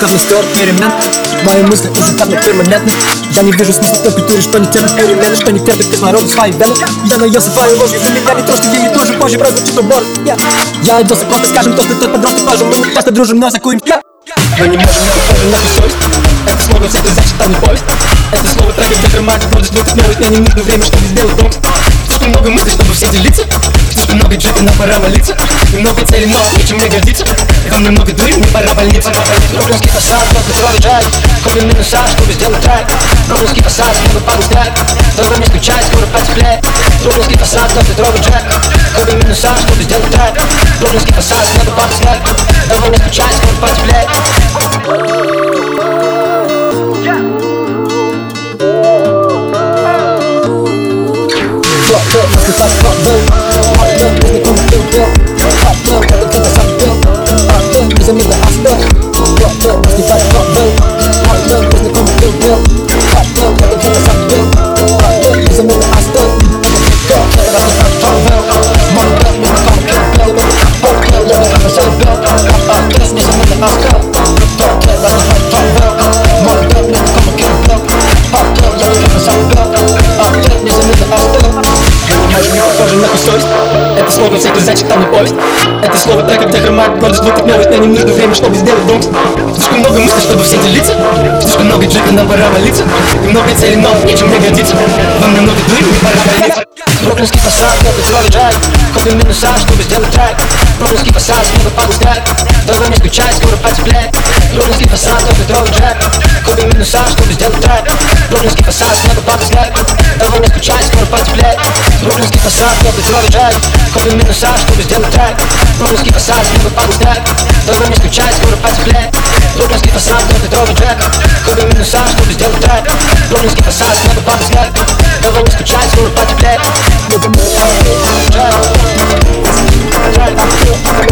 Как стер перемен. Мои мысли исчезают перманентно Я не вижу смысла в той культуре, что не терпит перемены Что не терпит кислорода свои вены Я наелся твоей ложью, для меня не что ей тоже позже прозвучит убор. Я оделся просто, скажем, то, что тот подросток тоже Мы не просто дружим, но закурим я Мы не можем, не похожи на совесть Это слово все это значит, там не повесть Это слово трек, где громадит множество новых Мне не нужно время, чтобы сделать дом. Слишком много мыслей, чтобы все делиться. Слишком много джипа, нам пора молиться. И много целей, но нечем мне гордиться немного мне пора больница Рублинский фасад, но петровый джай Купим минуса, чтобы сделать трек Рублинский фасад, снова пару снег Долго не скучай, скоро потеплеет Рублинский фасад, но петровый джек. Купим минуса, чтобы сделать трек всякий не повесть. Это слово так, как громад множество как новость Мне не нужно время, чтобы сделать дом. Слишком много мыслей, чтобы все делиться. Слишком много джипа, нам пора молиться. И много целей, но нечем мне гордиться Вам немного дури, мне пора больница Бруклинский фасад, я петровый джай Купим минуса, чтобы сделать трек. Бруклинский фасад, падал снег Долго не скучай, скоро потеплеет. Бруклинский фасад, я петровый джай Купим минуса, чтобы сделать трек. Бруклинский фасад, снова Kiedy co rzecz Chodzimy na szarz, to jest tak Mąski fasad, nie wypadł znak Dobra mnie skuczaj, skoro patrz chleb Lubiański fasad, to drogi jack Chodzimy na szarz, to jest tak Lubiański fasad, nie wypadł znak Dobra mnie skuczaj, skoro patrz chleb Jack Jack